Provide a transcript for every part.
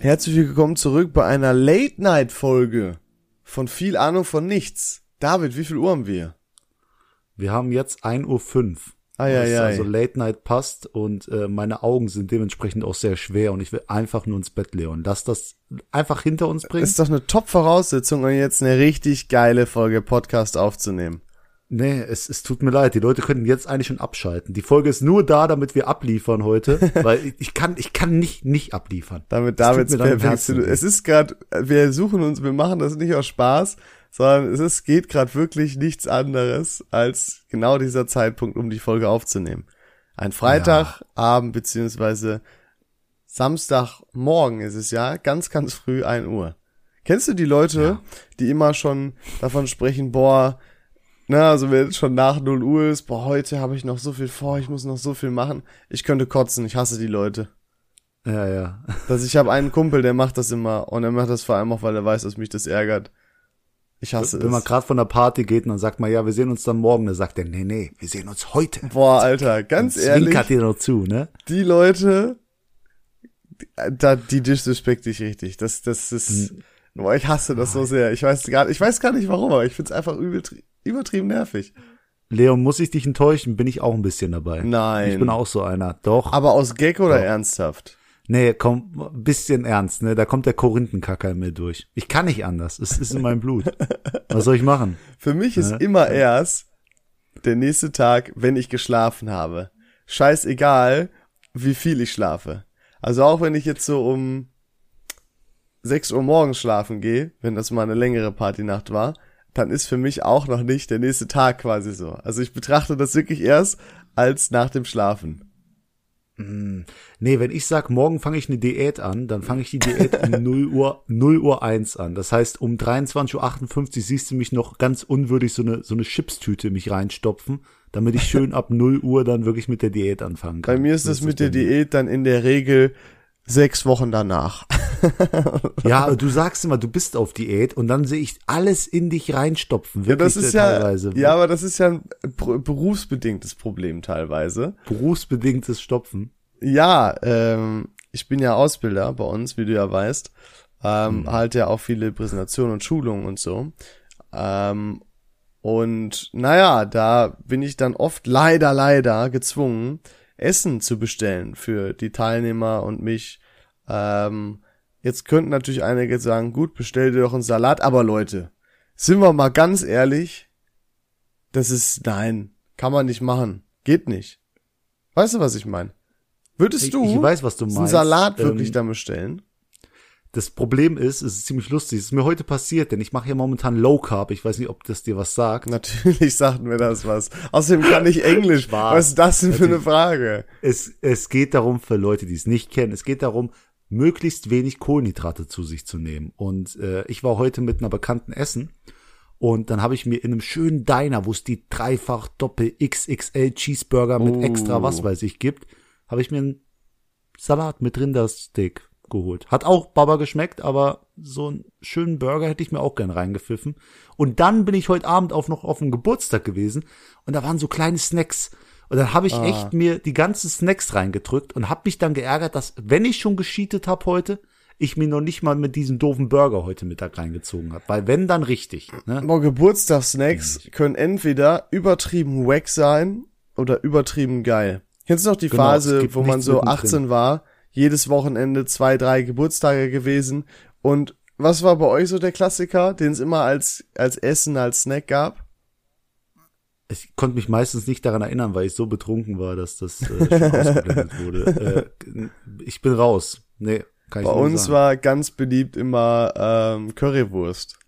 Herzlich willkommen zurück bei einer Late-Night-Folge von viel Ahnung von nichts. David, wie viel Uhr haben wir? Wir haben jetzt 1.05 Uhr. Ei, ei, ei. Also Late Night passt und äh, meine Augen sind dementsprechend auch sehr schwer und ich will einfach nur ins Bett, Leon. Lass das einfach hinter uns bringen. Ist doch eine Top-Voraussetzung, um jetzt eine richtig geile Folge Podcast aufzunehmen. Nee, es, es tut mir leid. Die Leute könnten jetzt eigentlich schon abschalten. Die Folge ist nur da, damit wir abliefern heute, weil ich, ich kann, ich kann nicht, nicht abliefern. Damit weh. Es ist gerade, wir suchen uns, wir machen das nicht aus Spaß, sondern es ist, geht gerade wirklich nichts anderes als genau dieser Zeitpunkt, um die Folge aufzunehmen. Ein Freitagabend beziehungsweise Samstagmorgen ist es ja, ganz, ganz früh 1 Uhr. Kennst du die Leute, Ja. die immer schon davon sprechen, boah, na, also wenn es schon nach 0 Uhr ist, boah, heute habe ich noch so viel vor, ich muss noch so viel machen. Ich könnte kotzen, ich hasse die Leute. Ja, ja. Dass ich habe einen Kumpel, der macht das immer und er macht das vor allem auch, weil er weiß, dass mich das ärgert. Ich hasse Wenn man es. gerade von der Party geht und dann sagt man, ja, wir sehen uns dann morgen, dann sagt er, nee, nee, wir sehen uns heute. Boah, Alter, ganz Und ehrlich, Zwinkert dir noch zu, ne? die Leute, da, die disrespekte ich richtig. Das, das ist, Hm. boah, ich hasse das so sehr. Ich weiß gar, ich weiß gar nicht warum, aber ich find's einfach übeltri- übertrieben nervig. Leon, muss ich dich enttäuschen? Bin ich auch ein bisschen dabei. Nein. Ich bin auch so einer. Doch. Aber aus Gag oder Doch. ernsthaft? Nee, komm, ein bisschen ernst, ne? Da kommt der Korinthenkacker in mir durch. Ich kann nicht anders. Es ist in meinem Blut. Was soll ich machen? Für mich ist Ja. immer erst der nächste Tag, wenn ich geschlafen habe. Scheißegal, wie viel ich schlafe. Also auch wenn ich jetzt so um 6 Uhr morgens schlafen gehe, wenn das mal eine längere Partynacht war, dann ist für mich auch noch nicht der nächste Tag quasi so. Also ich betrachte das wirklich erst als nach dem Schlafen. Nee, wenn ich sag, morgen fange ich eine Diät an, dann fange ich die Diät um 0 Uhr, 0 Uhr 1 an. Das heißt, um 23.58 Uhr siehst du mich noch ganz unwürdig so eine, so eine Chipstüte mich reinstopfen, damit ich schön ab 0 Uhr dann wirklich mit der Diät anfangen kann. Bei mir ist So das mit der. Diät dann in der Regel sechs Wochen danach. Ja, du sagst immer, du bist auf Diät und dann sehe ich alles in dich reinstopfen. Ja, Wirklich das ist äh, ja, teilweise. ja, aber das ist ja ein berufsbedingtes Problem teilweise. Berufsbedingtes Stopfen. Ja, ähm, ich bin ja Ausbilder bei uns, wie du ja weißt. Ähm, Halt ja auch viele Präsentationen und Schulungen und so. Ähm, und naja, da bin ich dann oft leider, leider gezwungen, Essen zu bestellen für die Teilnehmer und mich. Ähm, jetzt könnten natürlich einige sagen, gut, bestell dir doch einen Salat, aber Leute, sind wir mal ganz ehrlich, das ist, nein, kann man nicht machen. Geht nicht. Weißt du, was ich meine? Würdest du ich weiß, was du einen meinst. Salat wirklich Ähm, dann bestellen? Das Problem ist, es ist ziemlich lustig, es ist mir heute passiert, denn ich mache ja momentan Low Carb. Ich weiß nicht, ob das dir was sagt. Natürlich sagt mir das was. Außerdem kann ich Englisch. Spaß. Was ist das denn für eine Frage? Es, es geht darum, für Leute, die es nicht kennen, es geht darum, möglichst wenig Kohlenhydrate zu sich zu nehmen. Und äh, ich war heute mit einer Bekannten essen und dann habe ich mir in einem schönen Diner, wo es die dreifach Doppel XXL Cheeseburger mit Oh. extra was weiß ich gibt, habe ich mir einen Salat mit Rindersteak geholt. Hat auch Baba geschmeckt, aber so einen schönen Burger hätte ich mir auch gern reingepfiffen. Und dann bin ich heute Abend auch noch auf dem Geburtstag gewesen und da waren so kleine Snacks. Und dann habe ich echt mir die ganzen Snacks reingedrückt und habe mich dann geärgert, dass, wenn ich schon gescheatet habe heute, ich mir noch nicht mal mit diesem doofen Burger heute Mittag reingezogen habe. Weil wenn, dann richtig. Ne? Aber Geburtstagssnacks können entweder übertrieben wack sein oder übertrieben geil. Kennst du noch die Genau, Phase, wo man so mittendrin. 18 war, jedes Wochenende zwei, drei Geburtstage gewesen und was war bei euch so der Klassiker, den es immer als, als Essen, als Snack gab? Ich konnte mich meistens nicht daran erinnern, weil ich so betrunken war, dass das äh, schon ausgeblendet wurde. Äh, ich bin raus. Nee, kann ich Bei uns sagen. war ganz beliebt immer ähm, Currywurst.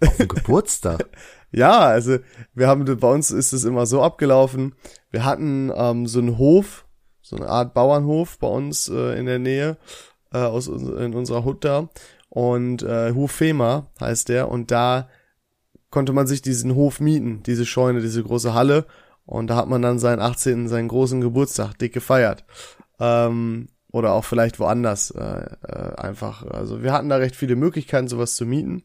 auf dem Geburtstag. Ja, also wir haben bei uns ist es immer so abgelaufen. Wir hatten ähm, so einen Hof, so eine Art Bauernhof bei uns äh, in der Nähe äh, aus in unserer Hut da und äh, Hof Fema heißt der und da konnte man sich diesen Hof mieten, diese Scheune, diese große Halle und da hat man dann seinen 18., seinen großen Geburtstag dick gefeiert. Ähm, oder auch vielleicht woanders äh, äh, einfach. Also wir hatten da recht viele Möglichkeiten, sowas zu mieten.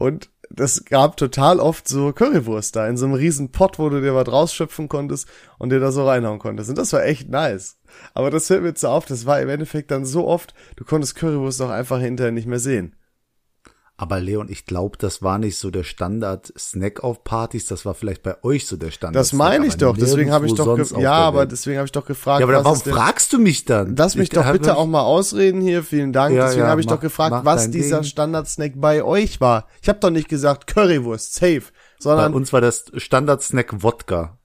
Und das gab total oft so Currywurst da in so einem riesen Pott, wo du dir was rausschöpfen konntest und dir da so reinhauen konntest. Und das war echt nice. Aber das hört mir jetzt so auf, das war im Endeffekt dann so oft, du konntest Currywurst auch einfach hinterher nicht mehr sehen. Aber Leon, ich glaube, das war nicht so der Standard-Snack auf Partys, das war vielleicht bei euch so der Standard. Das meine ich doch, deswegen habe ich doch, ja, aber deswegen habe ich doch gefragt. Ja, aber warum fragst du mich dann? Lass mich Ich- doch bitte auch mal ausreden hier, vielen Dank. Ja, deswegen ja, habe ich mach- doch gefragt, was dieser. Standard-Snack bei euch war. Ich habe doch nicht gesagt Currywurst, safe, Bei sondern uns war das Standard-Snack Wodka.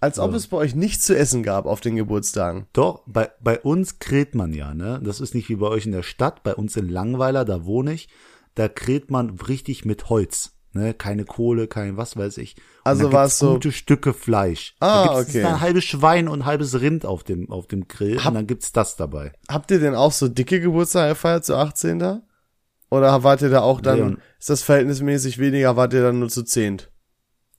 als ob es bei euch nichts zu essen gab auf den Geburtstagen. Doch, bei, bei uns grillt man ja, ne? Das ist nicht wie bei euch in der Stadt, bei uns in Langweiler, da wohne ich, da grillt man richtig mit Holz. Ne, keine Kohle, kein was weiß ich. Und Also war es so- gute Stücke Fleisch. Ah, da gibt's okay. ein halbes Schwein und ein halbes Rind auf dem auf dem Grill und dann gibt's das dabei. Habt ihr denn auch so dicke Geburtstage gefeiert, so 18 da? Oder wart ihr da auch dann, Leon. ist das verhältnismäßig weniger, wart ihr dann nur zu zehnt?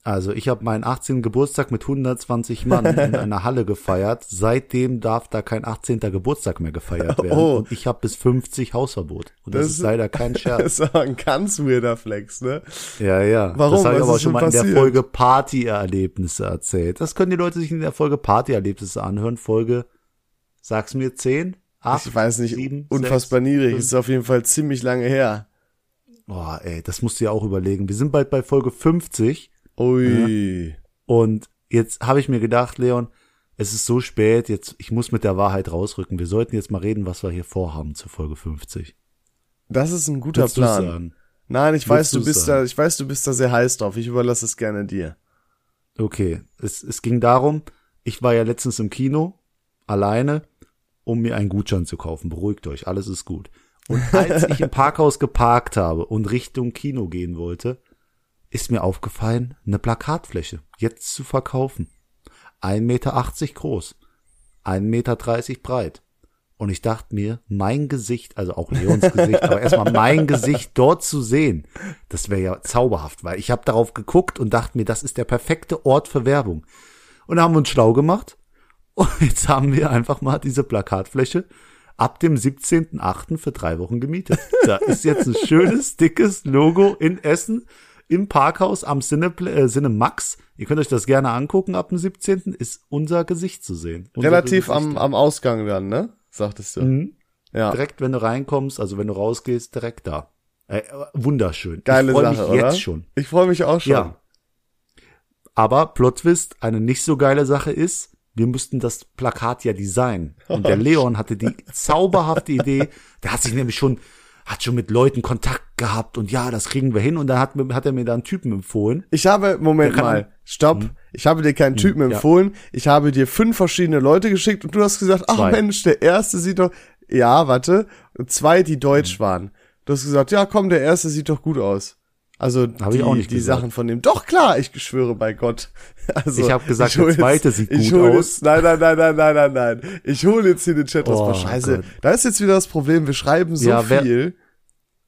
Also ich habe meinen 18. Geburtstag mit 120 Mann in einer Halle gefeiert. Seitdem darf da kein 18. Geburtstag mehr gefeiert werden. Oh. Und ich habe bis 50 Hausverbot. Und das, Das ist leider kein Scherz. Das ist aber ein ganz weirder Flex, ne? Ja, ja. Warum? Das habe ich aber schon mal in der passiert? Folge Partyerlebnisse erzählt. Das können die Leute sich in der Folge Partyerlebnisse anhören. Folge, sag's mir, 10? 8? Ich weiß nicht, sieben, unfassbar sechs, niedrig. fünf. Ist auf jeden Fall ziemlich lange her. Boah, ey, das musst du ja auch überlegen. Wir sind bald bei Folge 50 Ui. und jetzt habe ich mir gedacht, Leon, es ist so spät, jetzt, ich muss mit der Wahrheit rausrücken. Wir sollten jetzt mal reden, was wir hier vorhaben zur Folge 50. Das ist ein guter Willst Plan. sagen? Nein, ich Willst weiß, du bist sagen? da, ich weiß, du bist da sehr heiß drauf. Ich überlasse es gerne dir. Okay, es, es ging darum, ich war ja letztens im Kino, alleine, um mir einen Gutschein zu kaufen. Beruhigt euch, alles ist gut. Und als ich im Parkhaus geparkt habe und Richtung Kino gehen wollte, ist mir aufgefallen, eine Plakatfläche, jetzt zu verkaufen. 1,80 Meter groß, 1,30 Meter breit. Und ich dachte mir, mein Gesicht, also auch Leons Gesicht, aber erstmal mein Gesicht dort zu sehen, das wäre ja zauberhaft, weil ich habe darauf geguckt und dachte mir, das ist der perfekte Ort für Werbung. Und da haben wir uns schlau gemacht und jetzt haben wir einfach mal diese Plakatfläche ab dem 17.8. für drei Wochen gemietet. Da ist jetzt ein schönes, dickes Logo in Essen im Parkhaus am Cine, äh, Cinemax. Ihr könnt euch das gerne angucken. Ab dem 17. ist unser Gesicht zu sehen. Relativ am, am Ausgang dann, ne? Sagtest du. Mhm. Ja. Direkt, wenn du reinkommst, also wenn du rausgehst, direkt da. Äh, wunderschön. Geile ich freue Sache, mich oder? jetzt schon. Ich freue mich auch schon. Ja. Aber Plot Twist, eine nicht so geile Sache ist, wir müssten das Plakat ja designen. Und der Leon hatte die zauberhafte Idee, der hat sich nämlich schon, hat schon mit Leuten Kontakt gehabt und ja, das kriegen wir hin. Und dann hat, hat er mir da einen Typen empfohlen. Ich habe, Moment mal, stopp. Ich habe dir keinen Typen Hm, ja. empfohlen. Ich habe dir fünf verschiedene Leute geschickt und du hast gesagt, ach Zwei. Mensch, der erste sieht doch, ja, warte, zwei, die Hm. deutsch waren. Du hast gesagt, ja, komm, der erste sieht doch gut aus. Also Hab die, ich auch nicht die gesagt. Sachen von dem. Doch klar, ich schwöre bei Gott. Also, Ich hab gesagt, hol der zweite sieht ich gut aus. Jetzt, nein, nein, nein, nein, nein, nein, nein. Ich hole jetzt hier den Chat raus. Oh Scheiße. Gott. Da ist jetzt wieder das Problem. Wir schreiben so Ja, wer- viel.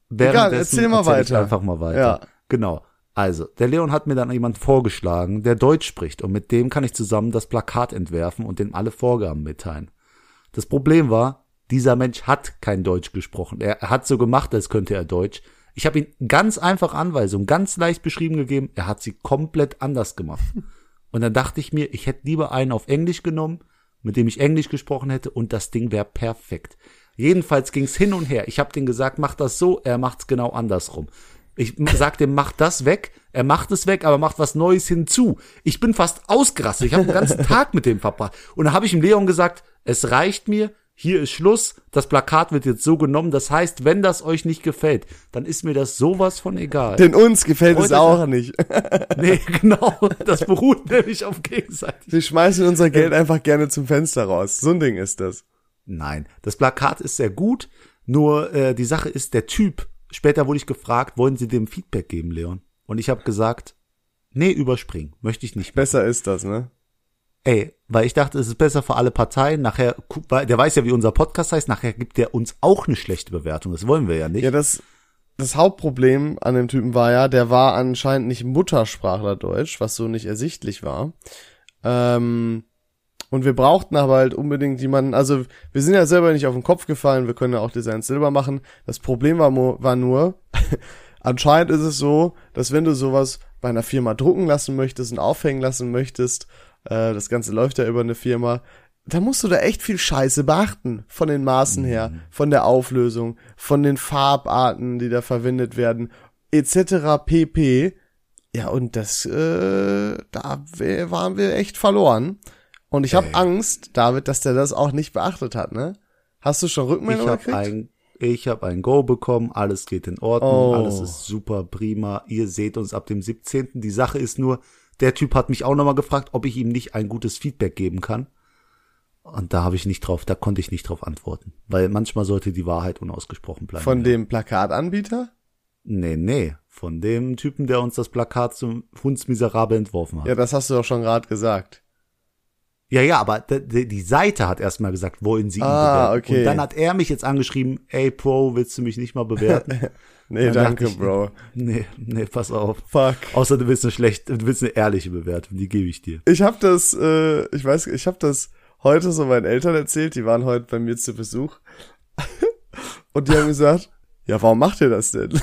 Währenddessen erzähl mal erzähl ich weiter. einfach mal weiter. Ja. Genau. Also, der Leon hat mir dann jemand vorgeschlagen, der Deutsch spricht und mit dem kann ich zusammen das Plakat entwerfen und dem alle Vorgaben mitteilen. Das Problem war, dieser Mensch hat kein Deutsch gesprochen. Er hat so gemacht, als könnte er Deutsch. Ich habe ihm ganz einfach Anweisungen, ganz leicht beschrieben gegeben. Er hat sie komplett anders gemacht. Und dann dachte ich mir, ich hätte lieber einen auf Englisch genommen, mit dem ich Englisch gesprochen hätte und das Ding wäre perfekt. Jedenfalls ging's hin und her. Ich habe dem gesagt, mach das so, er macht's genau andersrum. Ich sag dem, mach das weg, er macht es weg, aber macht was Neues hinzu. Ich bin fast ausgerastet. Ich habe den ganzen Tag mit dem verbracht. Und dann habe ich dem Leon gesagt, es reicht mir, hier ist Schluss, das Plakat wird jetzt so genommen. Das heißt, wenn das euch nicht gefällt, dann ist mir das sowas von egal. Denn uns gefällt es Freut euch auch nicht. nee, genau, das beruht nämlich auf gegenseitig. Wir schmeißen unser Geld einfach gerne zum Fenster raus. So ein Ding ist das. Nein, das Plakat ist sehr gut, nur äh, die Sache ist, der Typ, später wurde ich gefragt, wollen Sie dem Feedback geben, Leon? Und ich habe gesagt, nee, überspringen, möchte ich nicht. Mehr. Besser ist das, ne? Ey, weil ich dachte, es ist besser für alle Parteien. Nachher, der weiß ja, wie unser Podcast heißt, nachher gibt der uns auch eine schlechte Bewertung. Das wollen wir ja nicht. Ja, das, das Hauptproblem an dem Typen war ja, der war anscheinend nicht Muttersprachler Deutsch, was so nicht ersichtlich war. Ähm, und wir brauchten aber halt unbedingt jemanden, also wir sind ja selber nicht auf den Kopf gefallen, wir können ja auch Designs selber machen. Das Problem war, war nur, anscheinend ist es so, dass wenn du sowas bei einer Firma drucken lassen möchtest und aufhängen lassen möchtest, äh, das Ganze läuft ja über eine Firma, da musst du da echt viel Scheiße beachten. Von den Maßen her, von der Auflösung, von den Farbarten, die da verwendet werden, etc. pp. Ja, und das, äh, da waren wir echt verloren. Und ich habe Angst, David, dass der das auch nicht beachtet hat, ne? Hast du schon Ich Rückmeldung habe gekriegt? ein, ich habe ein Go bekommen, alles geht in Ordnung, Oh. alles ist super, prima. Ihr seht uns ab dem 17. Die Sache ist nur, der Typ hat mich auch nochmal gefragt, ob ich ihm nicht ein gutes Feedback geben kann. Und da habe ich nicht drauf, da konnte ich nicht drauf antworten. Weil manchmal sollte die Wahrheit unausgesprochen bleiben. Von dem Plakatanbieter? Nee, nee. Von dem Typen, der uns das Plakat zum Hundsmiserabel entworfen hat. Ja, das hast du doch schon gerade gesagt. Ja, ja, aber die Seite hat erstmal gesagt, wollen sie ihn Ah, bewerten. okay. Und dann hat er mich jetzt angeschrieben, ey Pro, willst du mich nicht mal bewerten? Nee, Dann danke, ich, Bro. nee, nee, pass auf. Fuck. Außer du willst eine schlechte, du willst eine ehrliche Bewertung, die gebe ich dir. Ich habe das, äh, ich weiß, ich habe das heute so meinen Eltern erzählt, die waren heute bei mir zu Besuch. Und die haben gesagt, ja, warum macht ihr das denn?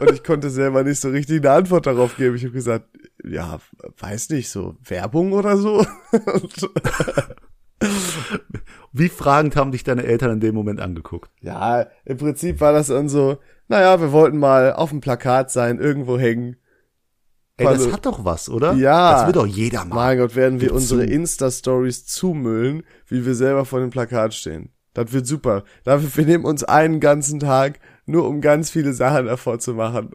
Und ich konnte selber nicht so richtig eine Antwort darauf geben. Ich habe gesagt, ja, weiß nicht, so Werbung oder so. Wie fragend haben dich deine Eltern in dem Moment angeguckt? ja, im Prinzip war das dann so, naja, wir wollten mal auf dem Plakat sein, irgendwo hängen. Ey, das Hallo. hat doch was, oder? Ja. Das will doch jeder machen. Mein Gott, werden wir Gib unsere. Insta-Stories zumüllen, wie wir selber vor dem Plakat stehen. Das wird super. Dafür, wir nehmen uns einen ganzen Tag, nur um ganz viele Sachen davor zu machen.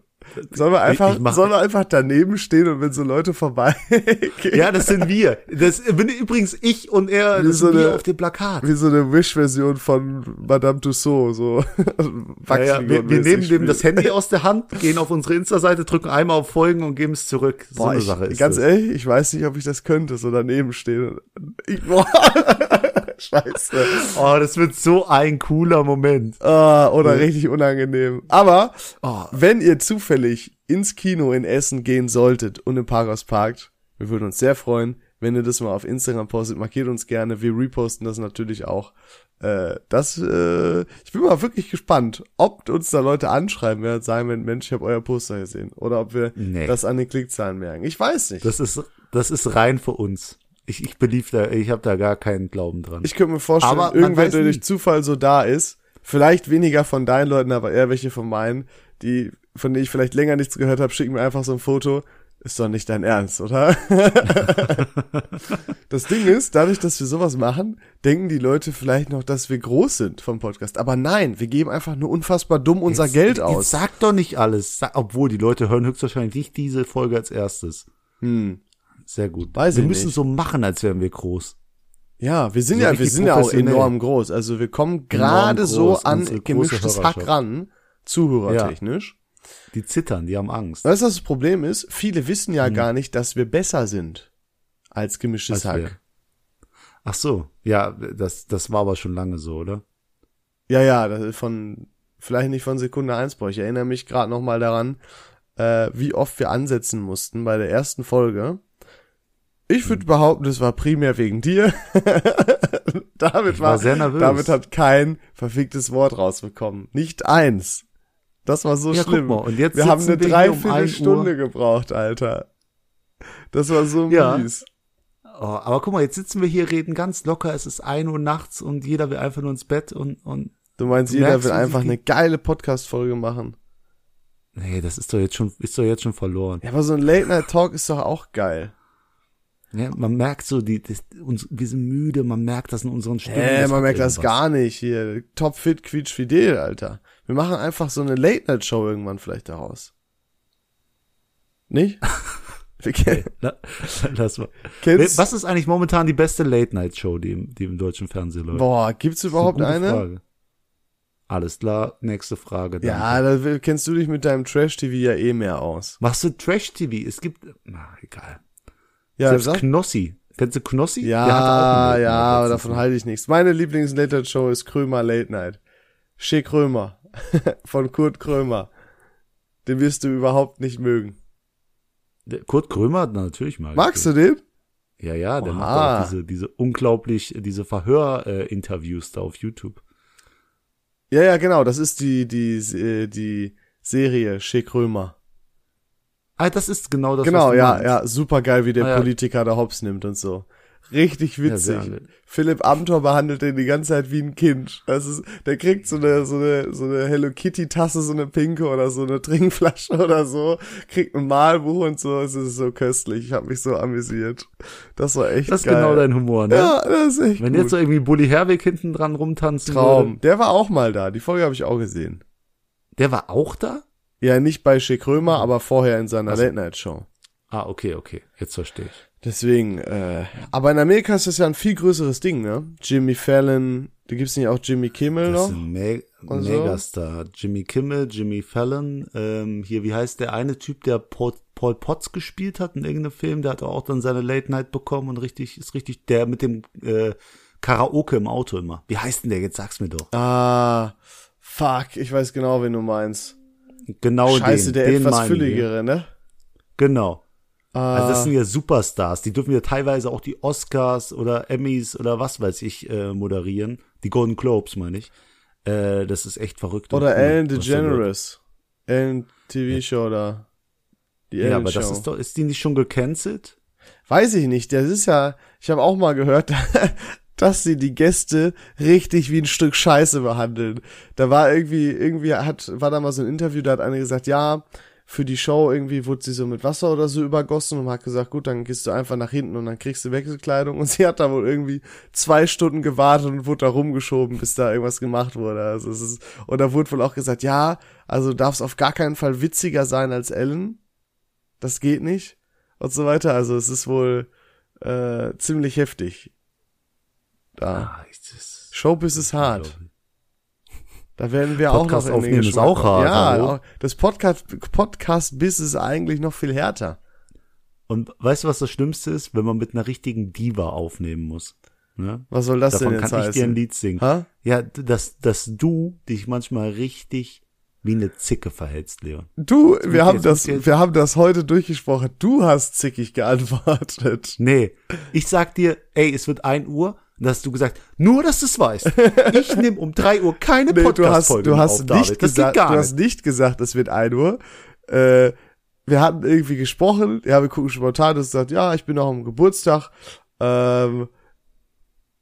Sollen wir einfach, sollen wir einfach daneben stehen und wenn so Leute vorbeigehen, Ja, das sind wir. Das bin übrigens ich und er, Wie das so sind wir eine- auf dem Plakat. wie so eine Wish-Version von Madame Tussauds, so. Ja, ja, wir, wir nehmen dem das Handy aus der Hand, gehen auf unsere Insta-Seite, drücken einmal auf Folgen und geben es zurück. So Boah, eine ich, Sache ist ganz das. ehrlich, ich weiß nicht, ob ich das könnte, so daneben stehen. Ich, boah, scheiße. Oh, das wird so ein cooler Moment. Ah, oder richtig unangenehm. Aber Oh. wenn ihr zufällig ins Kino in Essen gehen solltet und im Parkhaus parkt, wir würden uns sehr freuen, wenn ihr das mal auf Instagram postet. Markiert uns gerne. Wir reposten das natürlich auch. Äh, das, äh, ich bin mal wirklich gespannt, ob uns da Leute anschreiben werden, sagen werden, Mensch, ich habe euer Poster gesehen. Oder ob wir Nee. das an den Klickzahlen merken. Ich weiß nicht. Das ist, das ist rein für uns. Ich, ich belief da, ich habe da gar keinen Glauben dran. Ich könnte mir vorstellen, Aber irgendwer, der durch Zufall so da ist, vielleicht weniger von deinen Leuten, aber eher welche von meinen, die, von denen ich vielleicht länger nichts gehört habe, schicken mir einfach so ein Foto. Ist doch nicht dein Ernst, oder? das Ding ist, dadurch, dass wir sowas machen, denken die Leute vielleicht noch, dass wir groß sind vom Podcast. Aber nein, wir geben einfach nur unfassbar dumm unser Jetzt- Geld Jetzt aus. sag doch nicht alles. Obwohl, die Leute hören höchstwahrscheinlich nicht diese Folge als erstes. Hm. Sehr gut. Weiß wir müssen nicht. so machen, als wären wir groß. Ja, wir sind So ja, wir sind ja auch enorm groß. Also wir kommen gerade so an gemischtes Hack ran, zuhörertechnisch. Die zittern, die haben Angst. Weißt du, was das Problem ist? Viele wissen ja gar nicht, dass wir besser sind als gemischtes Hm. Als wir. Hack. Ach so, ja, das, das war aber schon lange so, oder? Ja, ja, das ist von, vielleicht nicht von Sekunde eins, boah. Ich erinnere mich gerade noch mal daran, äh, wie oft wir ansetzen mussten bei der ersten Folge. Ich Hm. würde behaupten, das war primär wegen dir. David Ich war, war sehr nervös. David hat kein verficktes Wort rausbekommen. Nicht eins. Das war so Ja, guck schlimm. mal, und jetzt wir haben eine sitzen wir hier um 1 Dreiviertelstunde Uhr. gebraucht, Alter. Das war so Ja. mies. Oh, aber guck mal, jetzt sitzen wir hier, reden ganz locker, es ist ein Uhr nachts und jeder will einfach nur ins Bett und, und, Du meinst, Du jeder merkst, will einfach eine geile Podcast-Folge machen. nee, das ist doch jetzt schon, ist doch jetzt schon verloren. Ja, aber so ein Late-Night-Talk ist doch auch geil. Ja, man merkt so, die, das, uns, wir sind müde, man merkt das in unseren Stimmen. Äh, das man merkt das irgendwas. gar nicht hier. Top fit, quietsch fidel, Alter. Wir machen einfach so eine Late-Night-Show irgendwann vielleicht daraus. Nicht? Wir kennen, Lass mal. kennst, Was ist eigentlich momentan die beste Late-Night-Show, die, im- die im deutschen Fernsehen läuft? Boah, gibt's Das überhaupt gute eine? Frage. Alles klar, nächste Frage. danke. Ja, da kennst du dich mit deinem Trash-TV ja eh mehr aus. Machst du Trash-TV? Es gibt, na, egal. Ja, Selbst sag, Knossi. Kennst du Knossi? ja, ja, aber davon halte ich nichts. Meine Lieblings-Late-Night-Show ist Krömer Late Night. Che Krömer. Von Kurt Krömer. Den wirst du überhaupt nicht mögen. Der Kurt Krömer, na, natürlich mal. Magst du den? Ja, ja, der Oha. macht auch diese, diese unglaublich, diese Verhör-Interviews da auf YouTube. Ja, ja, genau, das ist die, die, äh, die Serie Schick Römer. Ah, das ist genau das, Genau, ja, meinst. ja, super geil, wie der Ah, ja. Politiker da Hops nimmt und so. Richtig witzig. wild. Philipp Amthor behandelt den die ganze Zeit wie ein Kind. Das ist, der kriegt so eine, so eine, so eine Hello Kitty Tasse, so eine pinke oder so eine Trinkflasche oder so, kriegt ein Malbuch und so. Es ist so köstlich. Ich habe mich so amüsiert. Das war echt Das ist geil. genau dein Humor, ne? Ja, das ist echt Wenn gut. jetzt so irgendwie Bully Herwig hinten dran rumtanzen Traum. würde. Der war auch mal da. Die Folge habe ich auch gesehen. Der war auch da? Ja, nicht bei Schick Römer, aber vorher in seiner Ach so. Late Night Show. Ah, okay, okay. Jetzt verstehe ich. Deswegen, äh, aber in Amerika ist das ja ein viel größeres Ding, ne? Jimmy Fallon, da gibt's nicht auch Jimmy Kimmel Das noch? ist ein Me Und so? Megastar. Jimmy Kimmel, Jimmy Fallon, ähm, hier, wie heißt der eine Typ, der Paul, Paul Potts gespielt hat in irgendeinem Film, der hat auch dann seine Late Night bekommen und richtig, ist richtig, der mit dem äh, Karaoke im Auto immer. Wie heißt denn der? Jetzt sag's mir doch. Ah, fuck, ich weiß genau, wen du meinst. Genau Scheiße, den. der den etwas meinen wir. fülligere, ne? Genau. Ah, Also das sind ja Superstars. Die dürfen ja teilweise auch die Oscars oder Emmys oder was weiß ich äh, moderieren. Die Golden Globes, meine ich. Äh, das ist echt verrückt. oder cool, Ellen. DeGeneres. Ellen TV-Show da. Die Ja, Ellen aber Show. das ist doch, ist die nicht schon gecancelt? Weiß ich nicht, das ist ja, ich habe auch mal gehört, dass sie die Gäste richtig wie ein Stück Scheiße behandeln. Da war irgendwie, irgendwie hat, war da mal so ein Interview, da hat einer gesagt, ja, für die Show irgendwie wurde sie so mit Wasser oder so übergossen und hat gesagt, gut, dann gehst du einfach nach hinten und dann kriegst du Wechselkleidung und sie hat da wohl irgendwie zwei Stunden gewartet und wurde da rumgeschoben, bis da irgendwas gemacht wurde. Also es ist, und da wurde wohl auch gesagt, ja, also darf es auf gar keinen Fall witziger sein als Ellen. Das geht nicht. Und so weiter. Also es ist wohl äh, ziemlich heftig. Da. Ah, das, Showbiz ist hart. Da werden wir auch Podcast noch in den ist auch hart, Ja, auch- das Podcast Podcast Biss ist eigentlich noch viel härter. Und weißt du, was das Schlimmste ist? Wenn man mit einer richtigen Diva aufnehmen muss. Ne? Was soll das Davon denn jetzt kann ich dir ein? Lied singen. Ha? Ja, dass, dass du dich manchmal richtig wie eine Zicke verhältst, Leon. Du, wir haben das, jetzt- wir haben das heute durchgesprochen. Du hast zickig geantwortet. Nee, ich sag dir, ey, es wird 1 Uhr. Und hast du gesagt, nur dass du es weißt. Ich nehme um 3 Uhr keine Nee, du hast, Podcast-Folge du hast auf, nicht Das gesagt, du hast nicht gesagt, es wird ein Uhr. Äh, wir hatten irgendwie gesprochen, ja, wir gucken spontan, du hast gesagt, ja, ich bin noch am Geburtstag. Ähm,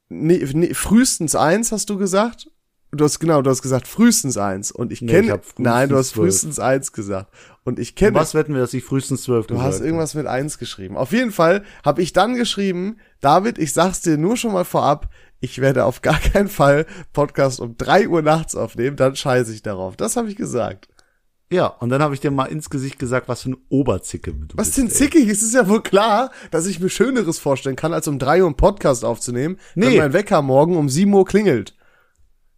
nee, nee, frühestens eins, hast du gesagt? Du hast genau, du hast gesagt frühestens eins und ich Nee, kenne ich nein, du hast zwölf. frühestens eins gesagt und ich kenne Was wetten wir, dass ich frühestens 12 Du hast irgendwas mit eins geschrieben. Auf jeden Fall habe ich dann geschrieben, David, ich sag's dir nur schon mal vorab, ich werde auf gar keinen Fall Podcast um drei Uhr nachts aufnehmen, dann scheiße ich darauf. Das habe ich gesagt. Ja, und dann habe ich dir mal ins Gesicht gesagt, was für ein Oberzicke du Was bist. denn ey. zickig? Es ist ja wohl klar, dass ich mir Schöneres vorstellen kann, als um drei Uhr einen Podcast aufzunehmen, wenn Nee. mein Wecker morgen um sieben Uhr klingelt.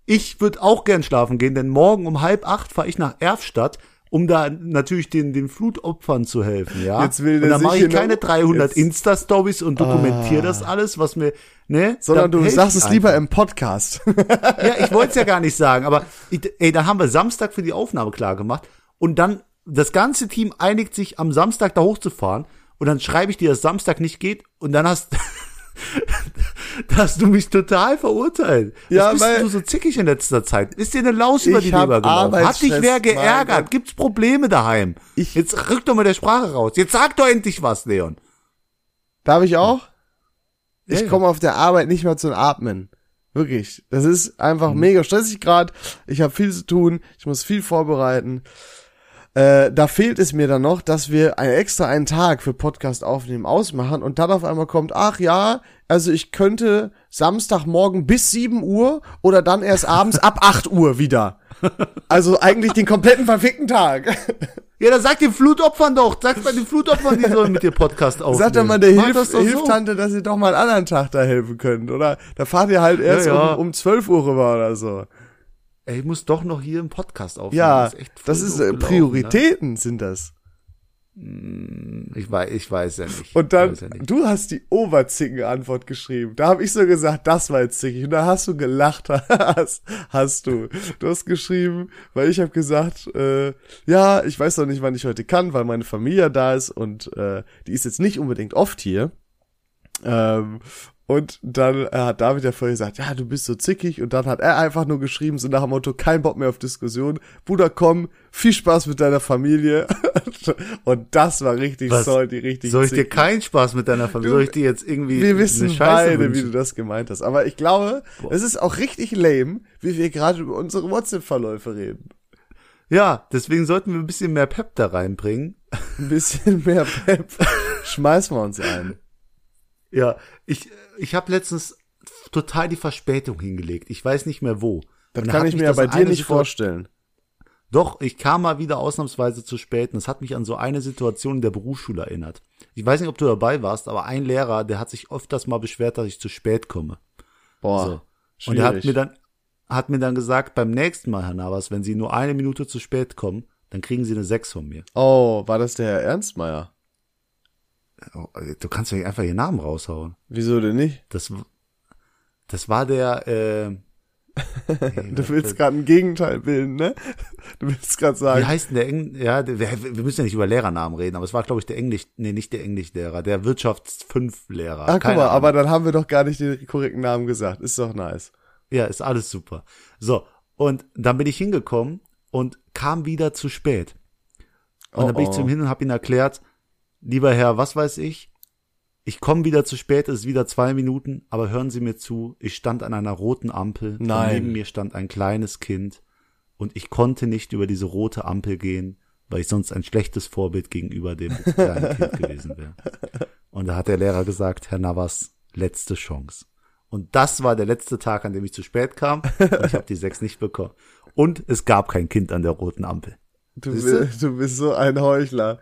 Ich würde auch gern schlafen gehen, denn morgen um halb acht fahre ich nach Erfstadt, um da natürlich den, den Flutopfern zu helfen, ja. Jetzt will und dann mache ich hier keine noch- 300 jetzt- Ah. Insta-Stories und dokumentiere das alles, was mir, ne? Sondern du sagst es lieber im Podcast. Ja, ich wollte es ja gar nicht sagen, aber ich, ey, da haben wir Samstag für die Aufnahme klar gemacht und dann das ganze Team einigt sich am Samstag da hochzufahren und dann schreibe ich dir, dass Samstag nicht geht und dann hast da hast du mich total verurteilt. Was Ja, bist weil- du so zickig in letzter Zeit? Ist dir eine Laus über die Leber gelaufen? Hat dich wer geärgert? Gibt's Probleme daheim? Ich- Jetzt rück doch mal der Sprache raus. Jetzt sag doch endlich was, Leon. Darf ich auch? Ja, Ich ja. komme auf der Arbeit nicht mehr zum Atmen. Wirklich. Das ist einfach Mhm. mega stressig gerade. Ich habe viel zu tun. Ich muss viel vorbereiten. Äh, da fehlt es mir dann noch, dass wir ein, extra einen Tag für Podcast aufnehmen ausmachen und dann auf einmal kommt, ach ja, also ich könnte Samstagmorgen bis 7 Uhr oder dann erst abends ab 8 Uhr wieder. Also eigentlich den kompletten verfickten Tag. Ja, dann sag den Flutopfern doch. Sag mal den Flutopfern, die sollen mit dir Podcast aufnehmen. Sagt doch mal der Hilf das doch so. Hilftante, dass ihr doch mal einen anderen Tag da helfen könnt. Oder da fahrt ihr halt erst ja. Um, um 12 Uhr rüber oder so. Ey, ich muss doch noch hier im Podcast aufnehmen. Ja, ist echt voll das ist äh, gelaufen, Prioritäten sind das. Ne? Ich weiß, ich weiß ja nicht. Und dann, ja nicht. du hast die Oberzicken-Antwort geschrieben. Da habe ich so gesagt, das war jetzt zickig. Und da hast du gelacht, hast, hast du. Du hast geschrieben, weil ich habe gesagt, äh, ja, ich weiß noch nicht, wann ich heute kann, weil meine Familie da ist und äh, die ist jetzt nicht unbedingt oft hier. Ähm, und dann äh, hat David ja vorher gesagt, ja, du bist so zickig. Und dann hat er einfach nur geschrieben, so nach dem Motto, kein Bock mehr auf Diskussion. Bruder, komm, viel Spaß mit deiner Familie. und das war richtig Was? salty, richtig Soll ich dir zickig. keinen Spaß mit deiner Familie? Du- Soll ich dir jetzt irgendwie Wir wissen beide, wie wünschen? du das gemeint hast. Aber ich glaube, es ist auch richtig lame, wie wir gerade über unsere WhatsApp-Verläufe reden. Ja, deswegen sollten wir ein bisschen mehr Pep da reinbringen. Ein bisschen mehr Pep. Schmeißen wir uns ein. Ja, ich, ich habe letztens total die Verspätung hingelegt. Ich weiß nicht mehr wo. Das Und da kann ich mir ja das bei dir nicht Situa- vorstellen. Doch, ich kam mal wieder ausnahmsweise zu spät und es hat mich an so eine Situation in der Berufsschule erinnert. Ich weiß nicht, ob du dabei warst, aber ein Lehrer, der hat sich öfters mal beschwert, dass ich zu spät komme. Boah, So. Und er hat schwierig. mir dann, hat mir dann gesagt, beim nächsten Mal, Herr Navas, wenn Sie nur eine Minute zu spät kommen, dann kriegen Sie eine 6 von mir. Oh, war das der Herr Ernstmeier? Oh, Du kannst ja nicht einfach Ihren Namen raushauen. Wieso denn nicht? Das, das war der, äh, Du willst gerade ein Gegenteil bilden, ne? Du willst gerade wie sagen, heißt denn der Eng, ja, der, wir, müssen ja nicht über Lehrernamen reden, aber es war, glaube ich, der Englisch, nee, nicht der Englischlehrer, der Wirtschafts-5-Lehrer. ah, guck mal, aber dann haben wir doch gar nicht den korrekten Namen gesagt. Ist doch nice. Ja, ist alles super. So, und dann bin ich hingekommen und kam wieder zu spät. Und Oh, dann bin ich oh. zu ihm hin und habe ihm erklärt, lieber Herr, was weiß ich, ich komme wieder zu spät, es ist wieder zwei Minuten, aber hören Sie mir zu, ich stand an einer roten Ampel, Nein. neben mir stand ein kleines Kind und ich konnte nicht über diese rote Ampel gehen, weil ich sonst ein schlechtes Vorbild gegenüber dem kleinen Kind gewesen wäre. Und da hat der Lehrer gesagt, Herr Navas, letzte Chance. Und das war der letzte Tag, an dem ich zu spät kam. Und ich habe die sechs nicht bekommen. Und es gab kein Kind an der roten Ampel. Du, bist, du bist so ein Heuchler.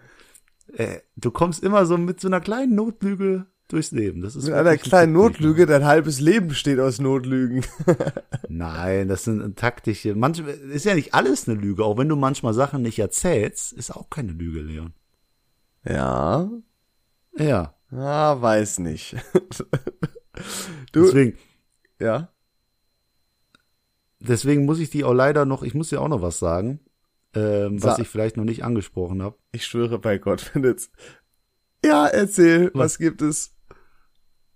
Äh, du kommst immer so mit so einer kleinen Notlüge durchs Leben. Das ist Mit einer kleinen Taktik, Notlüge, dein halbes Leben besteht aus Notlügen. ne? Nein, das sind taktische. Manchmal ist ja nicht alles eine Lüge. Auch wenn du manchmal Sachen nicht erzählst, ist auch keine Lüge, Leon. Ja, Ja, ah, weiß nicht. du, deswegen, ja, deswegen muss ich die auch leider noch. Ich muss dir auch noch was sagen, ähm, was ich vielleicht noch nicht angesprochen habe. ich schwöre bei Gott, wenn jetzt. Ja, erzähl, was, Was? gibt es?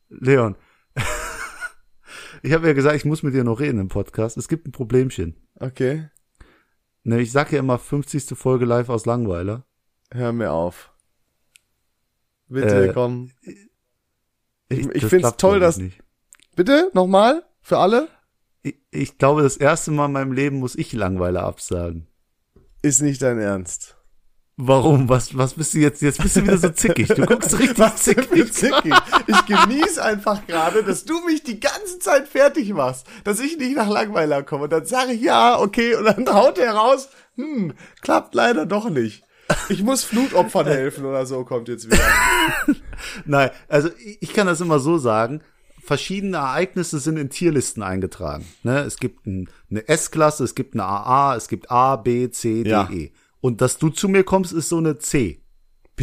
Leon, ich habe ja gesagt, ich muss mit dir noch reden im Podcast. Es gibt ein Problemchen. Okay, Ne, ich sag ja immer 50. Folge live aus Langweiler. hör mir auf. Bitte, Äh, komm. Ich- ich das find's toll, dass- ich nicht. Bitte, nochmal? Für alle? Ich, ich glaube, das erste Mal in meinem Leben muss ich Langweiler absagen. Ist nicht dein Ernst. Warum? Was, was bist du jetzt? Jetzt bist du wieder so zickig. Du guckst richtig Was zickig. zickig? Ich genieße einfach gerade, dass du mich die ganze Zeit fertig machst, dass ich nicht nach Langweiler komme. Und dann sage ich ja, okay, und dann haut er raus, hm, klappt leider doch nicht. Ich muss Flutopfern helfen oder so, kommt jetzt wieder. Nein, also ich kann das immer so sagen. Verschiedene Ereignisse sind in Tierlisten eingetragen. Ne? Es gibt ein, eine S-Klasse, es gibt eine AA, es gibt A, B, C, D, Ja. E. Und dass du zu mir kommst, ist so eine C.